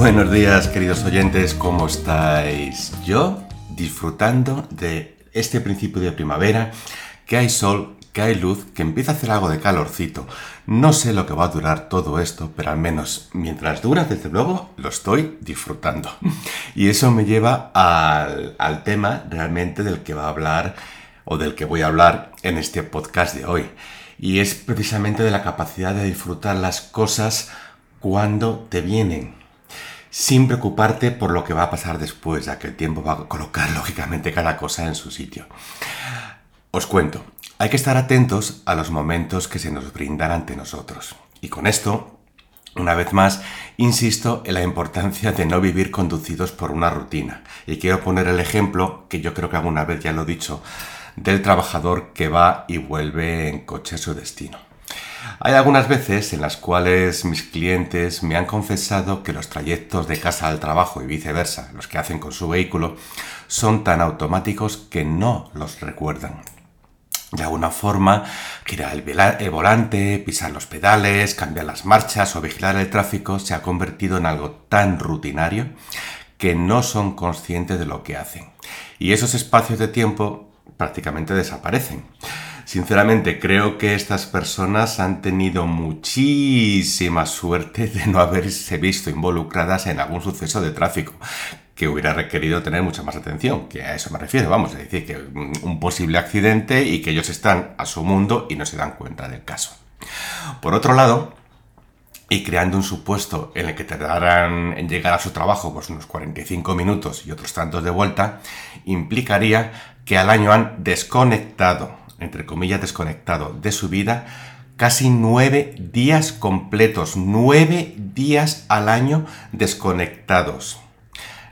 Buenos días, queridos oyentes, ¿cómo estáis? Yo disfrutando de este principio de primavera, que hay sol, que hay luz, que empieza a hacer algo de calorcito. No sé lo que va a durar todo esto, pero al menos mientras dura, desde luego, lo estoy disfrutando. Y eso me lleva al, tema realmente del que va a hablar o del que voy a hablar en este podcast de hoy. Y es precisamente de la capacidad de disfrutar las cosas cuando te vienen sin preocuparte por lo que va a pasar después, ya que el tiempo va a colocar lógicamente cada cosa en su sitio. Os cuento, hay que estar atentos a los momentos que se nos brindan ante nosotros. Y con esto, una vez más, insisto en la importancia de no vivir conducidos por una rutina. Y quiero poner el ejemplo, que yo creo que alguna vez ya lo he dicho, del trabajador que va y vuelve en coche a su destino. Hay algunas veces en las cuales mis clientes me han confesado que los trayectos de casa al trabajo y viceversa, los que hacen con su vehículo, son tan automáticos que no los recuerdan. De alguna forma, girar el, volante, pisar los pedales, cambiar las marchas o vigilar el tráfico se ha convertido en algo tan rutinario que no son conscientes de lo que hacen. Y esos espacios de tiempo prácticamente desaparecen. Sinceramente, creo que estas personas han tenido muchísima suerte de no haberse visto involucradas en algún suceso de tráfico que hubiera requerido tener mucha más atención, que a eso me refiero, vamos, a decir, que un posible accidente y que ellos están a su mundo y no se dan cuenta del caso. Por otro lado, y creando un supuesto en el que tardarán en llegar a su trabajo pues unos 45 minutos y otros tantos de vuelta, implicaría que al año han desconectado entre comillas, desconectado de su vida casi nueve días completos, nueve días al año desconectados.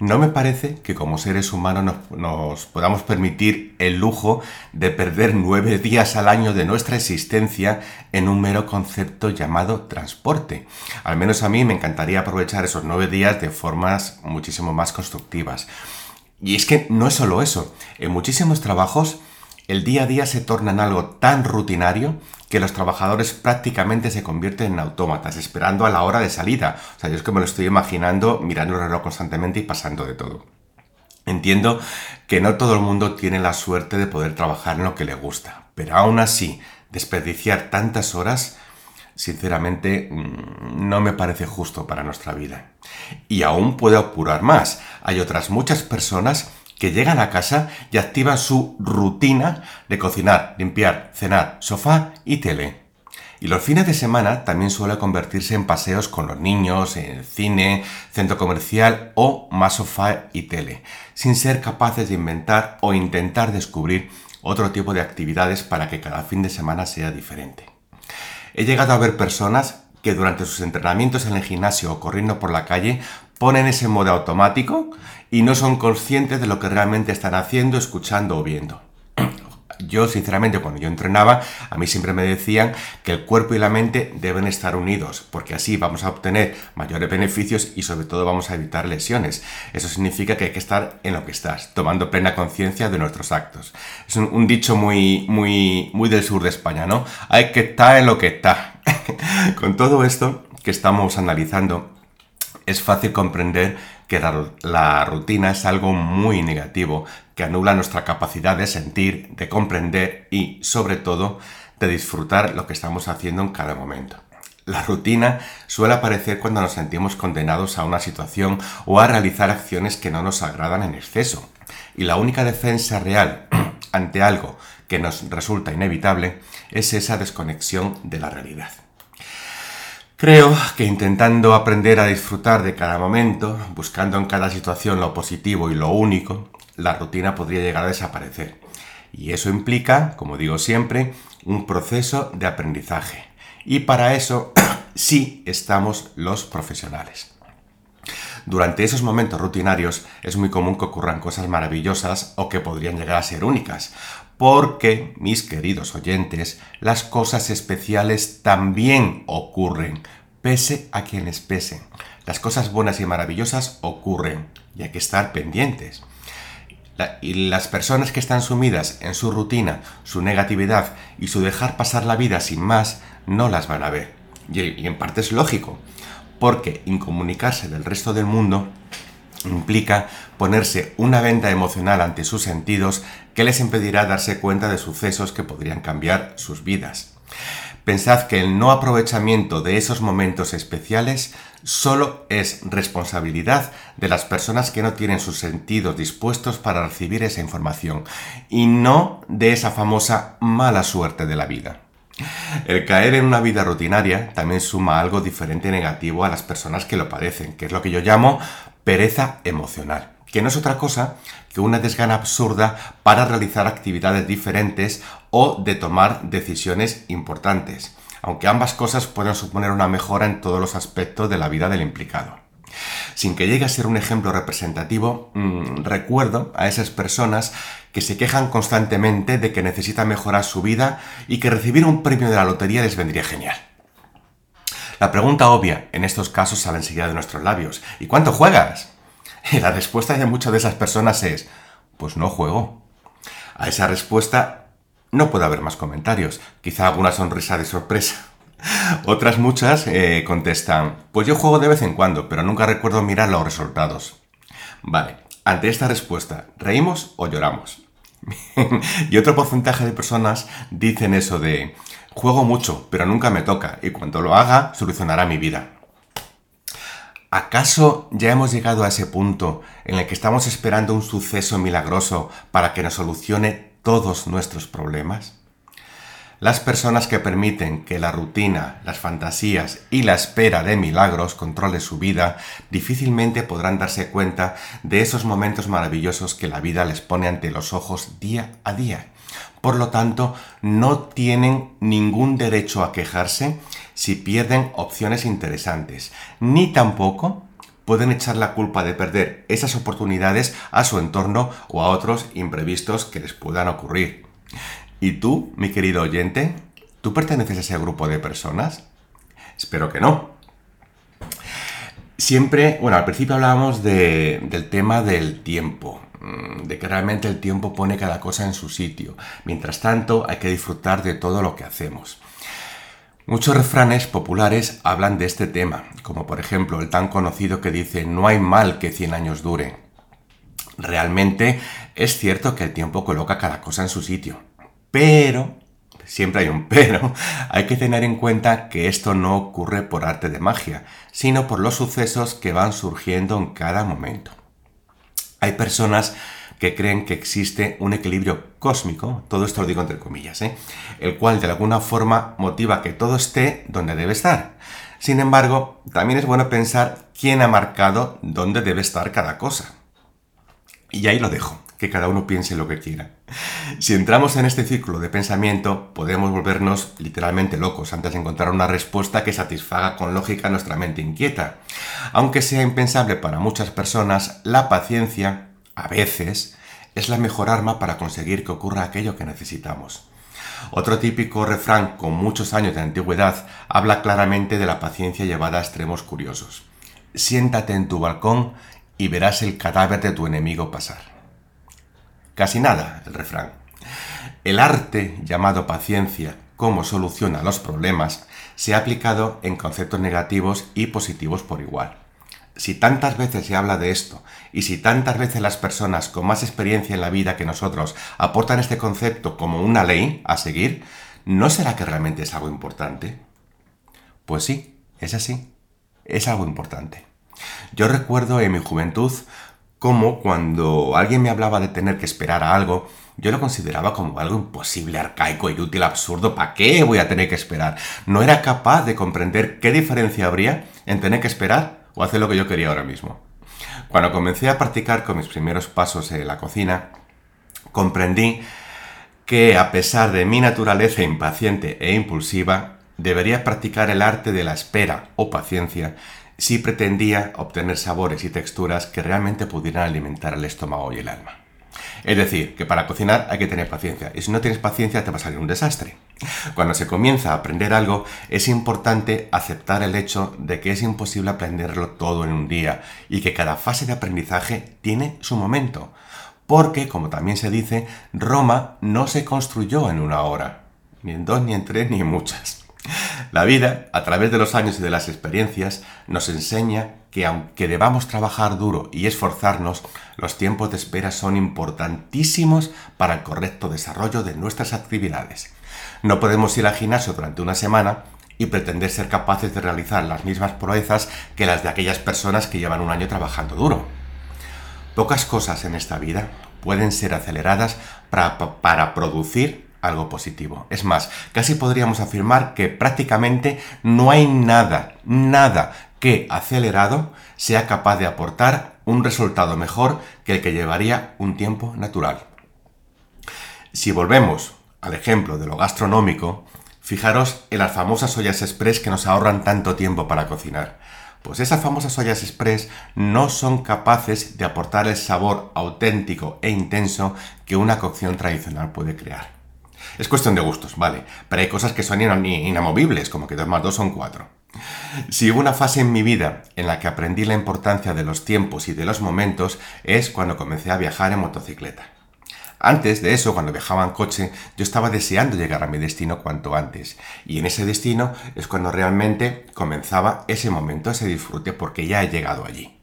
No me parece que como seres humanos nos, podamos permitir el lujo de perder nueve días al año de nuestra existencia en un mero concepto llamado transporte. Al menos a mí me encantaría aprovechar esos nueve días de formas muchísimo más constructivas. Y es que no es solo eso. En muchísimos trabajos el día a día se torna en algo tan rutinario que los trabajadores prácticamente se convierten en autómatas, esperando a la hora de salida. O sea, yo es que me lo estoy imaginando mirando el reloj constantemente y pasando de todo. Entiendo que no todo el mundo tiene la suerte de poder trabajar en lo que le gusta, pero aún así, desperdiciar tantas horas, sinceramente, mm, no me parece justo para nuestra vida. Y aún puede apurar más. Hay otras muchas personas que llegan a casa y activan su rutina de cocinar, limpiar, cenar, sofá y tele. Y los fines de semana también suele convertirse en paseos con los niños, en el cine, centro comercial o más sofá y tele, sin ser capaces de inventar o intentar descubrir otro tipo de actividades para que cada fin de semana sea diferente. He llegado a ver personas que durante sus entrenamientos en el gimnasio o corriendo por la calle ponen ese modo automático y no son conscientes de lo que realmente están haciendo, escuchando o viendo. Yo, sinceramente, cuando yo entrenaba, a mí siempre me decían que el cuerpo y la mente deben estar unidos, porque así vamos a obtener mayores beneficios y sobre todo vamos a evitar lesiones. Eso significa que hay que estar en lo que estás, tomando plena conciencia de nuestros actos. Es un, un, dicho muy, muy, muy del sur de España, ¿no? Hay que estar en lo que está. Con todo esto que estamos analizando, es fácil comprender que la, rutina es algo muy negativo, que anula nuestra capacidad de sentir, de comprender y, sobre todo, de disfrutar lo que estamos haciendo en cada momento. La rutina suele aparecer cuando nos sentimos condenados a una situación o a realizar acciones que no nos agradan en exceso. Y la única defensa real ante algo que nos resulta inevitable es esa desconexión de la realidad. Creo que intentando aprender a disfrutar de cada momento, buscando en cada situación lo positivo y lo único, la rutina podría llegar a desaparecer. Y eso implica, como digo siempre, un proceso de aprendizaje. Y para eso sí estamos los profesionales. Durante esos momentos rutinarios es muy común que ocurran cosas maravillosas o que podrían llegar a ser únicas, porque, mis queridos oyentes, las cosas especiales también ocurren, pese a quienes pesen. Las cosas buenas y maravillosas ocurren y hay que estar pendientes. y las personas que están sumidas en su rutina, su negatividad y su dejar pasar la vida sin más, no las van a ver. y en parte es lógico, porque incomunicarse del resto del mundo implica ponerse una venda emocional ante sus sentidos que les impedirá darse cuenta de sucesos que podrían cambiar sus vidas. Pensad que el no aprovechamiento de esos momentos especiales solo es responsabilidad de las personas que no tienen sus sentidos dispuestos para recibir esa información y no de esa famosa mala suerte de la vida. El caer en una vida rutinaria también suma algo diferente y negativo a las personas que lo padecen, que es lo que yo llamo pereza emocional, que no es otra cosa que una desgana absurda para realizar actividades diferentes o de tomar decisiones importantes, aunque ambas cosas pueden suponer una mejora en todos los aspectos de la vida del implicado. Sin que llegue a ser un ejemplo representativo, mm, recuerdo a esas personas que se quejan constantemente de que necesitan mejorar su vida y que recibir un premio de la lotería les vendría genial. La pregunta obvia en estos casos sale enseguida de nuestros labios. ¿Y cuánto juegas? Y la respuesta de muchas de esas personas es, pues no juego. A esa respuesta no puede haber más comentarios, quizá alguna sonrisa de sorpresa. Otras muchas eh, contestan, pues yo juego de vez en cuando, pero nunca recuerdo mirar los resultados. Vale, ante esta respuesta, ¿reímos o lloramos? y otro porcentaje de personas dicen eso de, juego mucho, pero nunca me toca, y cuando lo haga, solucionará mi vida. ¿Acaso ya hemos llegado a ese punto en el que estamos esperando un suceso milagroso para que nos solucione todos nuestros problemas? Las personas que permiten que la rutina, las fantasías y la espera de milagros controle su vida difícilmente podrán darse cuenta de esos momentos maravillosos que la vida les pone ante los ojos día a día. Por lo tanto, no tienen ningún derecho a quejarse si pierden opciones interesantes, ni tampoco pueden echar la culpa de perder esas oportunidades a su entorno o a otros imprevistos que les puedan ocurrir. ¿Y tú, mi querido oyente? ¿Tú perteneces a ese grupo de personas? Espero que no. Siempre, bueno, al principio hablábamos del tema del tiempo, de que realmente el tiempo pone cada cosa en su sitio. Mientras tanto, hay que disfrutar de todo lo que hacemos. Muchos refranes populares hablan de este tema, como por ejemplo el tan conocido que dice no hay mal que 100 años dure. Realmente es cierto que el tiempo coloca cada cosa en su sitio, pero, siempre hay un pero, hay que tener en cuenta que esto no ocurre por arte de magia, sino por los sucesos que van surgiendo en cada momento. Hay personas que creen que existe un equilibrio cósmico, todo esto lo digo entre comillas, ¿eh? el cual de alguna forma motiva que todo esté donde debe estar. Sin embargo, también es bueno pensar quién ha marcado dónde debe estar cada cosa. Y ahí lo dejo, que cada uno piense lo que quiera. Si entramos en este círculo de pensamiento, podemos volvernos literalmente locos antes de encontrar una respuesta que satisfaga con lógica nuestra mente inquieta. Aunque sea impensable para muchas personas, la paciencia a veces, es la mejor arma para conseguir que ocurra aquello que necesitamos. Otro típico refrán con muchos años de antigüedad habla claramente de la paciencia llevada a extremos curiosos. Siéntate en tu balcón y verás el cadáver de tu enemigo pasar. Casi nada, el refrán. El arte llamado paciencia como soluciona los problemas se ha aplicado en conceptos negativos y positivos por igual si tantas veces se habla de esto y si tantas veces las personas con más experiencia en la vida que nosotros aportan este concepto como una ley a seguir, ¿no será que realmente es algo importante? Pues sí, es así, es algo importante. Yo recuerdo en mi juventud cómo cuando alguien me hablaba de tener que esperar a algo, yo lo consideraba como algo imposible, arcaico, inútil, absurdo. ¿Para qué voy a tener que esperar? No era capaz de comprender qué diferencia habría en tener que esperar o hacer lo que yo quería ahora mismo. Cuando comencé a practicar con mis primeros pasos en la cocina, comprendí que a pesar de mi naturaleza impaciente e impulsiva, debería practicar el arte de la espera o paciencia si pretendía obtener sabores y texturas que realmente pudieran alimentar el estómago y el alma. Es decir, que para cocinar hay que tener paciencia, y si no tienes paciencia te va a salir un desastre. Cuando se comienza a aprender algo, es importante aceptar el hecho de que es imposible aprenderlo todo en un día y que cada fase de aprendizaje tiene su momento. Porque, como también se dice, Roma no se construyó en una hora, ni en dos, ni en tres, ni en muchas. La vida, a través de los años y de las experiencias, nos enseña que aunque debamos trabajar duro y esforzarnos, los tiempos de espera son importantísimos para el correcto desarrollo de nuestras actividades. No podemos ir al gimnasio durante una semana y pretender ser capaces de realizar las mismas proezas que las de aquellas personas que llevan un año trabajando duro. Pocas cosas en esta vida pueden ser aceleradas para, para producir algo positivo. Es más, casi podríamos afirmar que prácticamente no hay nada, nada que acelerado sea capaz de aportar un resultado mejor que el que llevaría un tiempo natural. Si volvemos al ejemplo de lo gastronómico, fijaros en las famosas ollas express que nos ahorran tanto tiempo para cocinar. Pues esas famosas ollas express no son capaces de aportar el sabor auténtico e intenso que una cocción tradicional puede crear. Es cuestión de gustos, vale, pero hay cosas que son inamovibles, como que 2 más 2 son 4. Si hubo una fase en mi vida en la que aprendí la importancia de los tiempos y de los momentos, es cuando comencé a viajar en motocicleta. Antes de eso, cuando viajaba en coche, yo estaba deseando llegar a mi destino cuanto antes. Y en ese destino es cuando realmente comenzaba ese momento, ese disfrute, porque ya he llegado allí.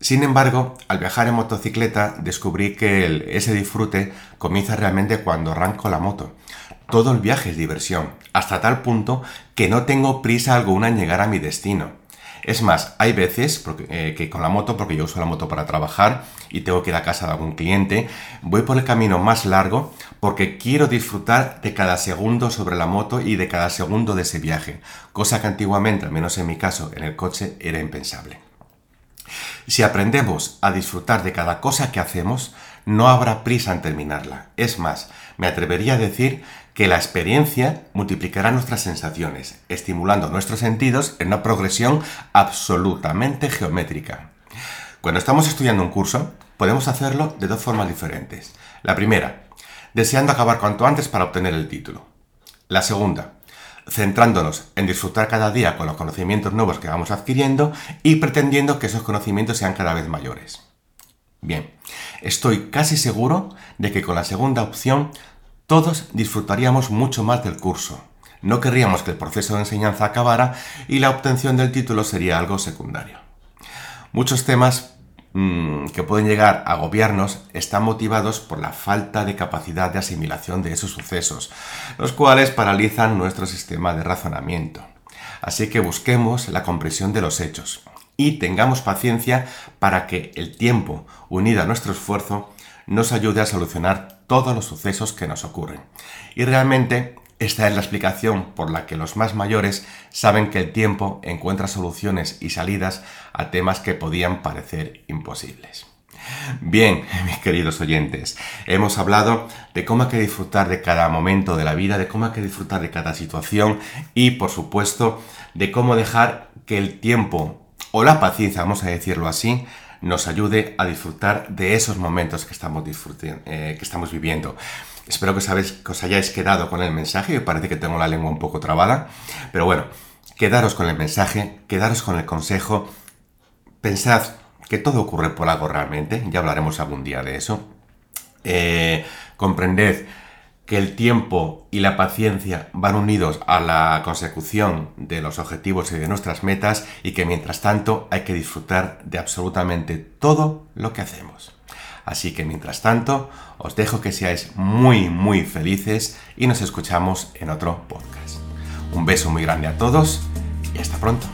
Sin embargo, al viajar en motocicleta descubrí que ese disfrute comienza realmente cuando arranco la moto. Todo el viaje es diversión, hasta tal punto que no tengo prisa alguna en llegar a mi destino. Es más, hay veces eh, que con la moto, porque yo uso la moto para trabajar y tengo que ir a casa de algún cliente, voy por el camino más largo porque quiero disfrutar de cada segundo sobre la moto y de cada segundo de ese viaje, cosa que antiguamente, al menos en mi caso, en el coche, era impensable. Si aprendemos a disfrutar de cada cosa que hacemos, no habrá prisa en terminarla. Es más, me atrevería a decir que la experiencia multiplicará nuestras sensaciones, estimulando nuestros sentidos en una progresión absolutamente geométrica. Cuando estamos estudiando un curso, podemos hacerlo de dos formas diferentes. La primera, deseando acabar cuanto antes para obtener el título. La segunda, centrándonos en disfrutar cada día con los conocimientos nuevos que vamos adquiriendo y pretendiendo que esos conocimientos sean cada vez mayores. Bien, estoy casi seguro de que con la segunda opción todos disfrutaríamos mucho más del curso. No querríamos que el proceso de enseñanza acabara y la obtención del título sería algo secundario. Muchos temas Mm, que pueden llegar a agobiarnos están motivados por la falta de capacidad de asimilación de esos sucesos, los cuales paralizan nuestro sistema de razonamiento. Así que busquemos la comprensión de los hechos y tengamos paciencia para que el tiempo, unido a nuestro esfuerzo, nos ayude a solucionar todos los sucesos que nos ocurren. Y realmente esta es la explicación por la que los más mayores saben que el tiempo encuentra soluciones y salidas a temas que podían parecer imposibles. Bien, mis queridos oyentes, hemos hablado de cómo hay que disfrutar de cada momento de la vida, de cómo hay que disfrutar de cada situación y, por supuesto, de cómo dejar que el tiempo o la paciencia, vamos a decirlo así, nos ayude a disfrutar de esos momentos que estamos, eh, que estamos viviendo. Espero que, sabéis, que os hayáis quedado con el mensaje, me parece que tengo la lengua un poco trabada, pero bueno, quedaros con el mensaje, quedaros con el consejo, pensad que todo ocurre por algo realmente, ya hablaremos algún día de eso, eh, comprended que el tiempo y la paciencia van unidos a la consecución de los objetivos y de nuestras metas y que mientras tanto hay que disfrutar de absolutamente todo lo que hacemos. Así que mientras tanto, os dejo que seáis muy, muy felices y nos escuchamos en otro podcast. Un beso muy grande a todos y hasta pronto.